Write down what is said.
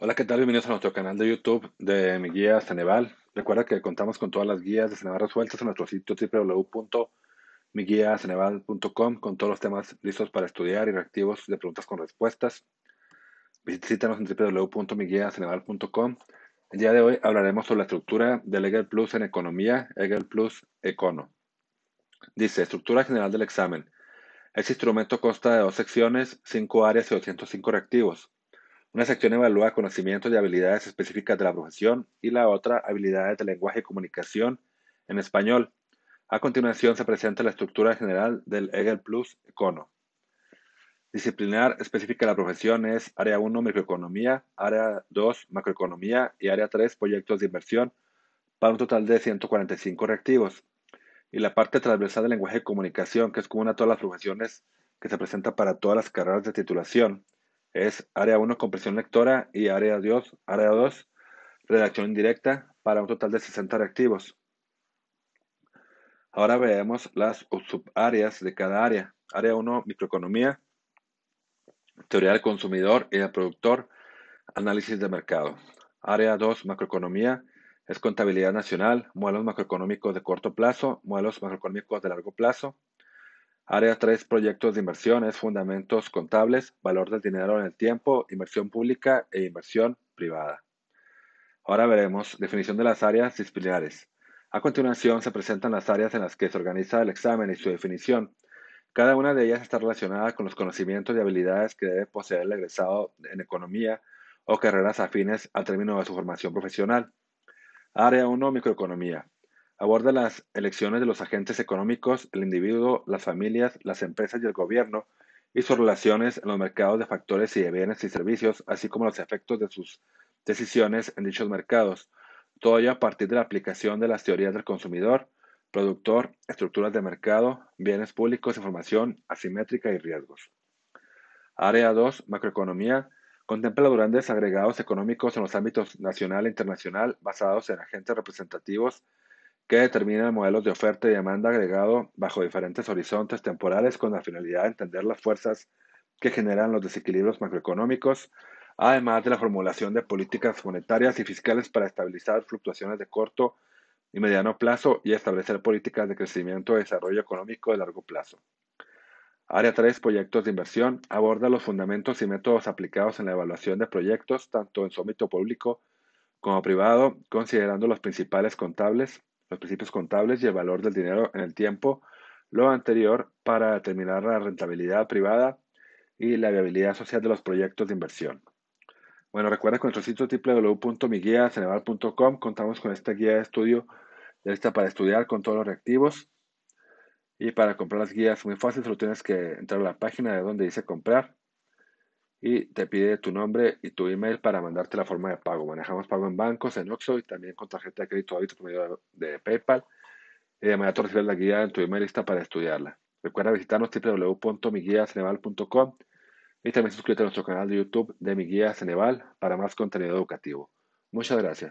Hola, ¿qué tal? Bienvenidos a nuestro canal de YouTube de mi guía Ceneval. Recuerda que contamos con todas las guías de Ceneval resueltas en nuestro sitio www.miguiaceneval.com con todos los temas listos para estudiar y reactivos de preguntas con respuestas. Visítanos en www.miguiaceneval.com. El día de hoy hablaremos sobre la estructura del Egel Plus en economía, Egel Plus Econo. Dice, estructura general del examen. Este instrumento consta de dos secciones, cinco áreas y 205 reactivos. Una sección evalúa conocimientos y habilidades específicas de la profesión y la otra habilidades de lenguaje y comunicación en español. A continuación se presenta la estructura general del EGEL Plus Econo. Disciplinar específica de la profesión es Área 1 Microeconomía, Área 2 Macroeconomía y Área 3 Proyectos de inversión para un total de 145 reactivos. Y la parte transversal del lenguaje y comunicación, que es común a todas las profesiones que se presenta para todas las carreras de titulación, es área 1 compresión lectora y área 2, área 2 redacción indirecta para un total de 60 reactivos. Ahora veremos las subáreas de cada área. Área 1, microeconomía, teoría del consumidor y del productor, análisis de mercado. Área 2, macroeconomía, es contabilidad nacional, modelos macroeconómicos de corto plazo, modelos macroeconómicos de largo plazo. Área 3, proyectos de inversiones, fundamentos contables, valor del dinero en el tiempo, inversión pública e inversión privada. Ahora veremos definición de las áreas disciplinares. A continuación se presentan las áreas en las que se organiza el examen y su definición. Cada una de ellas está relacionada con los conocimientos y habilidades que debe poseer el egresado en economía o carreras afines al término de su formación profesional. Área 1, microeconomía. Aborda las elecciones de los agentes económicos, el individuo, las familias, las empresas y el gobierno, y sus relaciones en los mercados de factores y de bienes y servicios, así como los efectos de sus decisiones en dichos mercados. Todo ello a partir de la aplicación de las teorías del consumidor, productor, estructuras de mercado, bienes públicos, información asimétrica y riesgos. Área 2, macroeconomía, contempla los grandes agregados económicos en los ámbitos nacional e internacional basados en agentes representativos que determinan modelos de oferta y demanda agregado bajo diferentes horizontes temporales con la finalidad de entender las fuerzas que generan los desequilibrios macroeconómicos, además de la formulación de políticas monetarias y fiscales para estabilizar fluctuaciones de corto y mediano plazo y establecer políticas de crecimiento y desarrollo económico de largo plazo. Área 3, proyectos de inversión, aborda los fundamentos y métodos aplicados en la evaluación de proyectos, tanto en su ámbito público como privado, considerando los principales contables, los principios contables y el valor del dinero en el tiempo, lo anterior para determinar la rentabilidad privada y la viabilidad social de los proyectos de inversión. Bueno, recuerda que en nuestro sitio www.miguiaceneval.com contamos con esta guía de estudio lista para estudiar con todos los reactivos. Y para comprar las guías muy fácil, solo tienes que entrar a la página de donde dice comprar y te pide tu nombre y tu email para mandarte la forma de pago. Manejamos pago en bancos, en Oxxo y también con tarjeta de crédito por medio de PayPal. Y de inmediato recibes la guía en tu email lista para estudiarla. Recuerda visitarnos www.miguiaceneval.com y también suscríbete a nuestro canal de YouTube de Mi Ceneval para más contenido educativo. Muchas gracias.